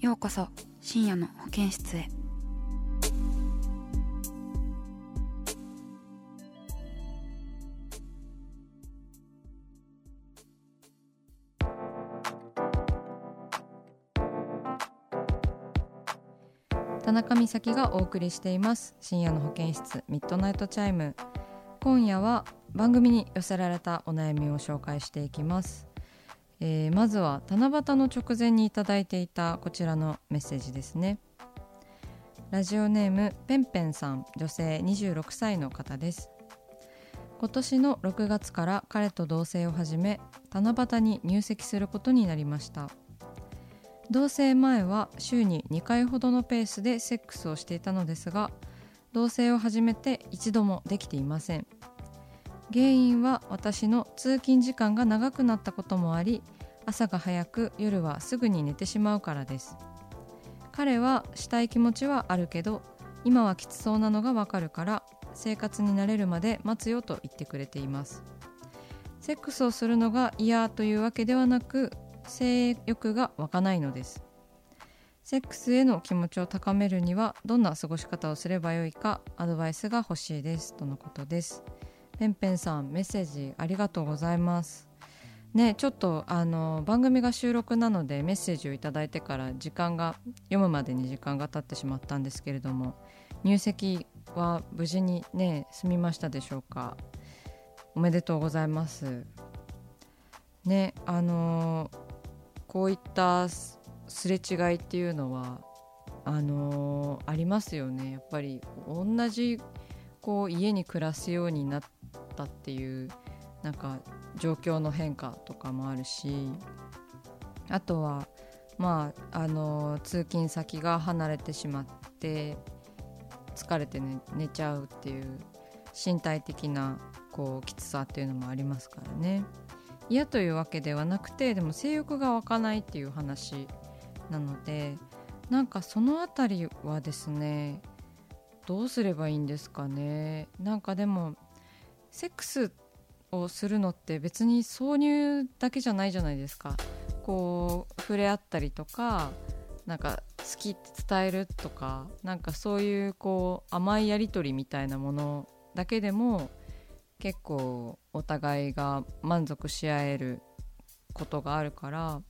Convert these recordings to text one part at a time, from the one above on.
ようこそ深夜の保健室へ。田中美咲がお送りしています。深夜の保健室 Midnight Chime。今夜は番組に寄せられたお悩みを紹介していきます、えーまずは七夕の直前にいただいていたこちらのメッセージですね。ラジオネームペンペンさん。女性26歳の方です。今年の6月から彼と同棲を始め七夕に入籍することになりました。同棲前は週に2回ほどのペースでセックスをしていたのですが同棲を始めて一度もできていません。原因は私の通勤時間が長くなったこともあり朝が早く夜はすぐに寝てしまうからです。彼はしたい気持ちはあるけど今はきつそうなのがわかるから生活に慣れるまで待つよと言ってくれています。セックスをするのが嫌というわけではなく性欲が湧かないのです。セックスへの気持ちを高めるにはどんな過ごし方をすればよいかアドバイスが欲しいです。とのことです。ペンペンさんメッセージありがとうございます。ねちょっとあの番組が収録なのでメッセージをいただいてから時間が読むまでに時間が経ってしまったんですけれども入籍は無事にね済みましたでしょうか？おめでとうございます。ねあのこういったすれ違いっていうのはあのありますよね。やっぱり同じこう家に暮らすようになってたっていうなんか状況の変化とかもあるしあとはまああの通勤先が離れてしまって疲れて、ね、寝ちゃうっていう身体的なこうきつさっていうのもありますからね。嫌というわけではなくてでも性欲が湧かないっていう話なのでなんかそのあたりはですねどうすればいいんですかね。なんかでもセックスをするのって別に挿入だけじゃないじゃないですか。こう触れ合ったりとかなんか好きって伝えるとかなんかそういうこう甘いやり取りみたいなものだけでも結構お互いが満足し合えることがあるから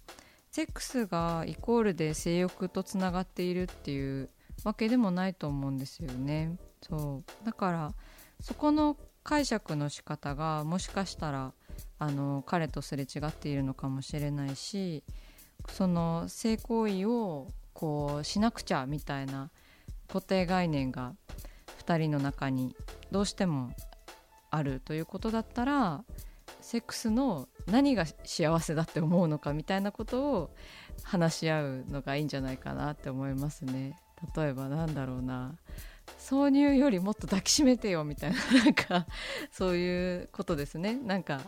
セックスがイコールで性欲とつながっているっていうわけでもないと思うんですよね。そう。だからそこの解釈の仕方がもしかしたらあの彼とすれ違っているのかもしれないしその性行為をこうしなくちゃみたいな固定概念が2人の中にどうしてもあるということだったらセックスの何が幸せだって思うのかみたいなことを話し合うのがいいんじゃないかなって思いますね。例えばなんだろうな挿入よりもっと抱きしめてよみたいな なんかそういうことですね。なんか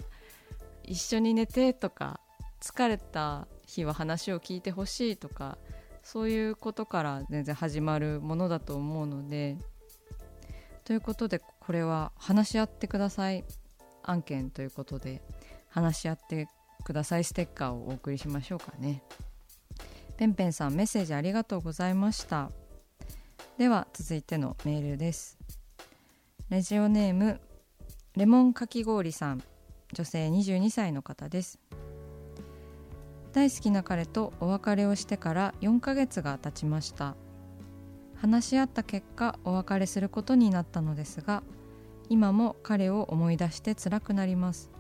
一緒に寝てとか疲れた日は話を聞いてほしいとかそういうことから全然始まるものだと思うので。ということでこれは話し合ってください。案件ということで話し合ってくださいステッカーをお送りしましょうかね。ペンペンさんメッセージありがとうございました。では続いてのメールです。ラジオネームレモンかき氷さん。女性22歳の方です。大好きな彼とお別れをしてから4ヶ月が経ちました。話し合った結果お別れすることになったのですが今も彼を思い出して辛くなります。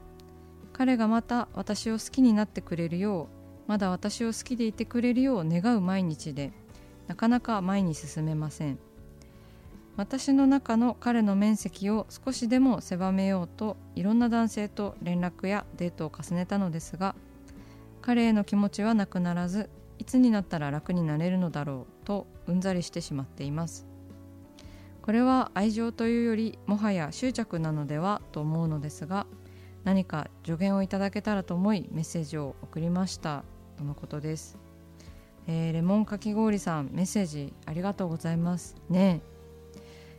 彼がまた私を好きになってくれるようまだ私を好きでいてくれるよう願う毎日でなかなか前に進めません。私の中の彼の面積を少しでも狭めようといろんな男性と連絡やデートを重ねたのですが彼への気持ちはなくならずいつになったら楽になれるのだろうとうんざりしてしまっています。これは愛情というよりもはや執着なのではと思うのですが何か助言をいただけたらと思いメッセージを送りました。とのことです、えー、レモンかき氷さんメッセージありがとうございます。ね。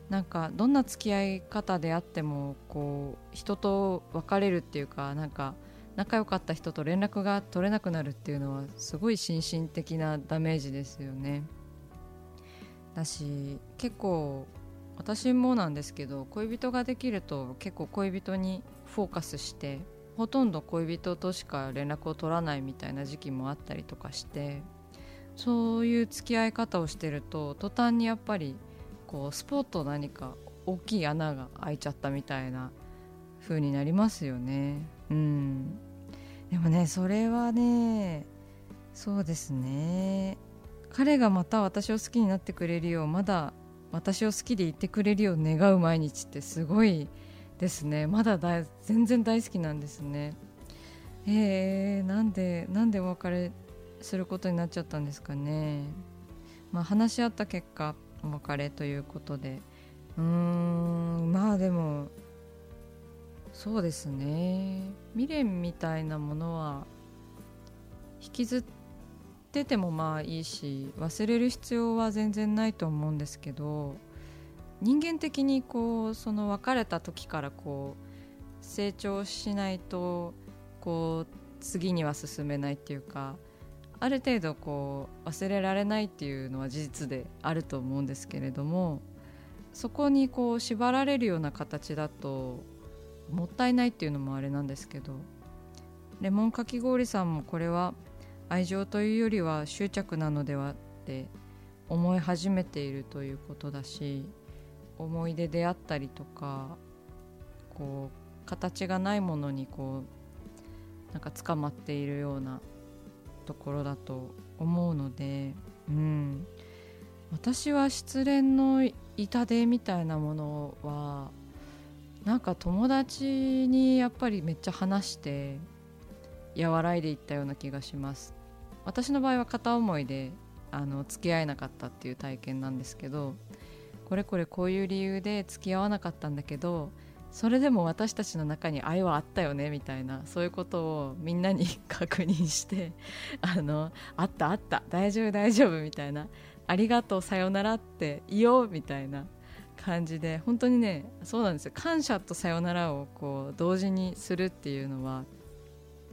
なんかどんな付き合い方であってもこう人と別れるっていうかなんか仲良かった人と連絡が取れなくなるっていうのはすごい心身的なダメージですよね。だし結構私もなんですけど恋人ができると結構恋人にフォーカスしてほとんど恋人としか連絡を取らないみたいな時期もあったりとかしてそういう付き合い方をしてると途端にやっぱりこうスポット何か大きい穴が開いちゃったみたいな風になりますよね。うん。でもねそれはねそうですね。彼がまた私を好きになってくれるようまだ私を好きでいてくれるよう願う毎日ってすごいですね。まだだ全然大好きなんですね。えー、なんでなんでお別れすることになっちゃったんですかね。まあ話し合った結果お別れということで。うーんまあでもそうですね。未練みたいなものは引きずっててもまあいいし忘れる必要は全然ないと思うんですけど人間的にこうその別れた時からこう成長しないとこう次には進めないっていうかある程度こう忘れられないっていうのは事実であると思うんですけれどもそこにこう縛られるような形だともったいないっていうのもあれなんですけどレモンかき氷さんもこれは愛情というよりは執着なのではって思い始めているということだし思い出であったりとかこう形がないものにこうなんか捕まっているようなところだと思うので、うん、私は失恋の痛手みたいなものはなんか友達にやっぱりめっちゃ話して和らいでいったような気がします。私の場合は片思いであの付き合えなかったっていう体験なんですけどこれこれこういう理由で付き合わなかったんだけどそれでも私たちの中に愛はあったよねみたいなそういうことをみんなに確認して あのあったあった大丈夫大丈夫みたいなありがとうさよならって言おうみたいな感じで本当にねそうなんですよ。感謝とさよならをこう同時にするっていうのは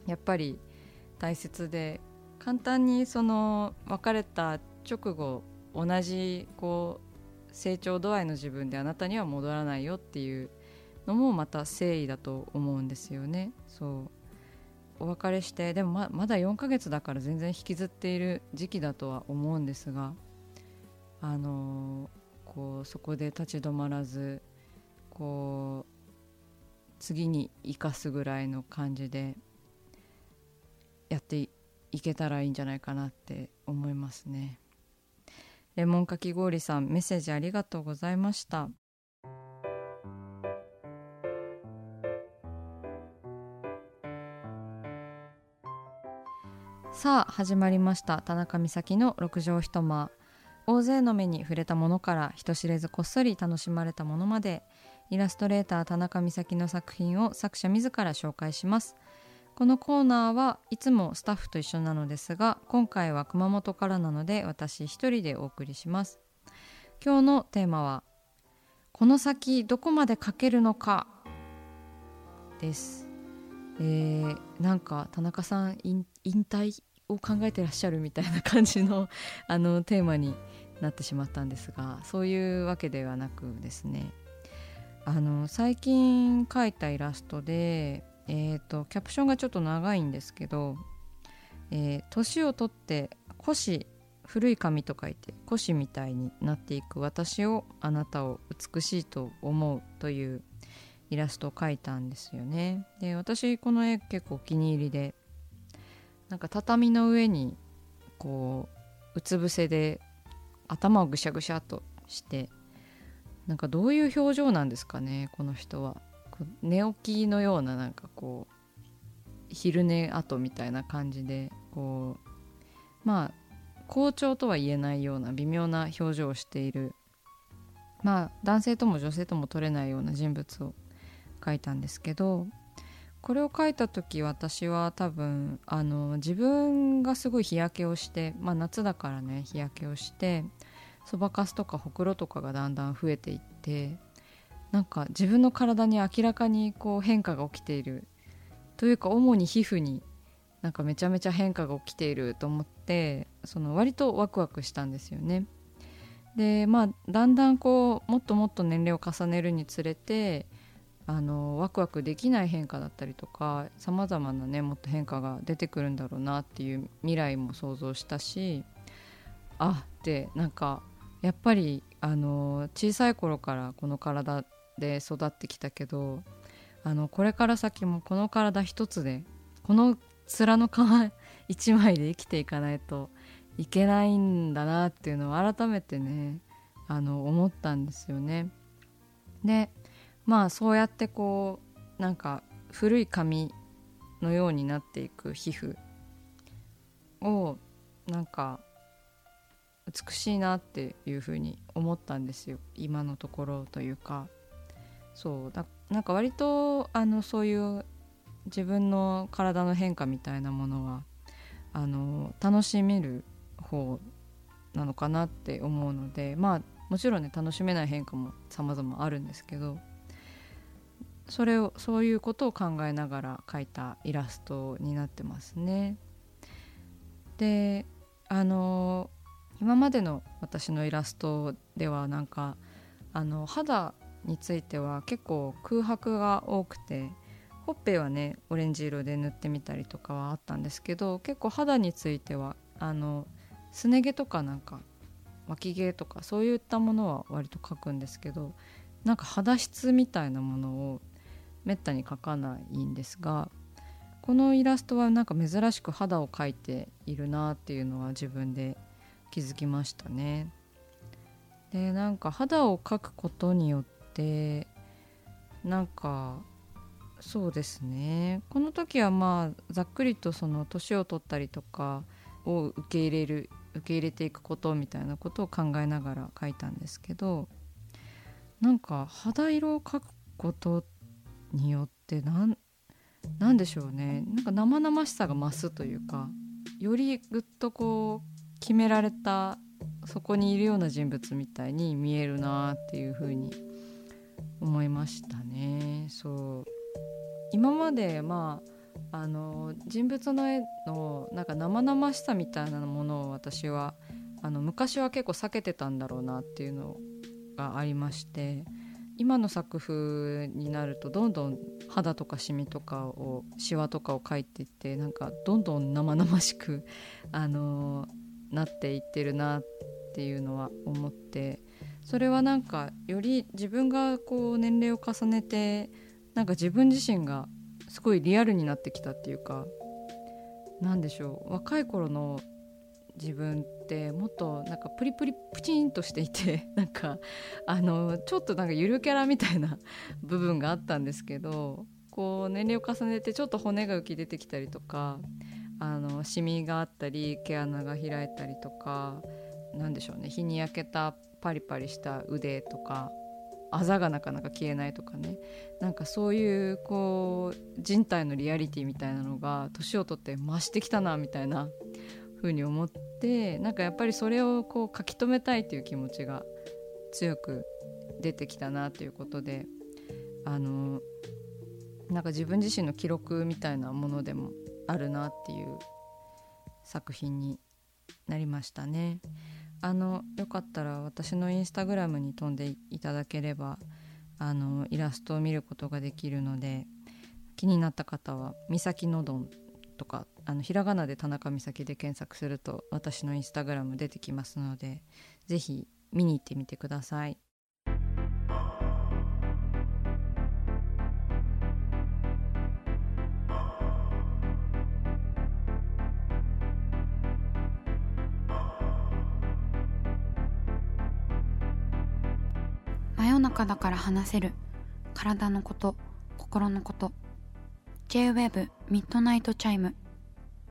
やっぱり大切で簡単にその別れた直後同じこう成長度合いの自分であなたには戻らないよっていうのもまた誠意だと思うんですよね。そうお別れしてでもままだ4ヶ月だから全然引きずっている時期だとは思うんですがあのー、こうそこで立ち止まらずこう次に生かすぐらいの感じでやっていけたらいいんじゃないかなって思いますね。レモンかき氷さんメッセージありがとうございました。さあ始まりました。田中美咲の六畳一間。大勢の目に触れたものから人知れずこっそり楽しまれたものまでイラストレーター田中美咲の作品を作者自ら紹介します。このコーナーはいつもスタッフと一緒なのですが今回は熊本からなので私一人でお送りします。今日のテーマはこの先どこまで書けるのかです。えー、なんか田中さん引退を考えてらっしゃるみたいな感じの あのテーマになってしまったんですがそういうわけではなくですね。あの最近描いたイラストで、えーと、キャプションがちょっと長いんですけどえー年を取って腰古い髪と書いて腰みたいになっていく私をあなたを美しいと思うというイラストを描いたんですよね。で私この絵結構お気に入りでなんか畳の上にこううつ伏せで頭をぐしゃぐしゃっとしてなんかどういう表情なんですかねこの人は。寝起きのようななんかこう昼寝後みたいな感じでこうまあ好調とは言えないような微妙な表情をしている。まあ男性とも女性とも取れないような人物を描いたんですけどこれを描いた時私は多分あの自分がすごい日焼けをしてまあ夏だからね日焼けをしてそばかすとかほくろとかがだんだん増えていってなんか自分の体に明らかにこう変化が起きているというか主に皮膚になんかめちゃめちゃ変化が起きていると思ってその割とワクワクしたんですよね。でまあだんだんこうもっともっと年齢を重ねるにつれてあのワクワクできない変化だったりとかさまざまなねもっと変化が出てくるんだろうなっていう未来も想像したしあってなんかやっぱりあの小さい頃からこの体で育ってきたけどあのこれから先もこの体一つでこの面の皮一枚で生きていかないといけないんだなっていうのを改めてねあの思ったんですよね。でまあそうやってこうなんか古い髪のようになっていく皮膚をなんか美しいなっていうふうに思ったんですよ。今のところというか。そう。だなんか割とあのそういう自分の体の変化みたいなものはあの楽しめる方なのかなって思うので。まあもちろんね楽しめない変化も様々あるんですけど。それをそういうことを考えながら描いたイラストになってますね。であの今までの私のイラストではなんかあの肌については結構空白が多くてほっぺはねオレンジ色で塗ってみたりとかはあったんですけど結構肌についてはあのすね毛とかなんか脇毛とかそういったものは割と描くんですけどなんか肌質みたいなものをめったに描かないんですがこのイラストはなんか珍しく肌を描いているなっていうのは自分で気づきましたね。でなんか肌を描くことによってなんかそうですねこの時はまあざっくりとその年を取ったりとかを受け入れる受け入れていくことみたいなことを考えながら描いたんですけどなんか肌色を描くことによってなんなんでしょうね。なんか生々しさが増すというかよりぐっとこう決められたそこにいるような人物みたいに見えるなっていうふうに思いましたね。そう。今までまああの人物の絵のなんか生々しさみたいなものを私はあの昔は結構避けてたんだろうなっていうのがありまして今の作風になるとどんどん肌とかシミとかをシワとかを描いていってなんかどんどん生々しく、あのなっていってるなっていうのは思ってそれはなんかより自分がこう年齢を重ねてなんか自分自身がすごいリアルになってきたっていうか何でしょう若い頃の自分ってもっとなんかプリプリプチンとしていて なんかあのちょっとなんかゆるキャラみたいな部分があったんですけどこう年齢を重ねてちょっと骨が浮き出てきたりとかあのシミがあったり毛穴が開いたりとか何でしょうね日に焼けたパリパリした腕とかあざがなかなか消えないとかねなんかそういうこう人体のリアリティみたいなのが年を取って増してきたなみたいな風に思ってなんかやっぱりそれをこう書き留めたいという気持ちが強く出てきたなということであのなんか自分自身の記録みたいなものでもあるなっていう作品になりましたね。あのよかったら私のインスタグラムに飛んでいただければあのイラストを見ることができるので気になった方は「三崎のどん」とかあのひらがなで田中美咲で検索すると私のインスタグラム出てきますのでぜひ見に行ってみてください。真夜中だから話せる。体のこと心のこと。J-WEB ミッドナイトチャイム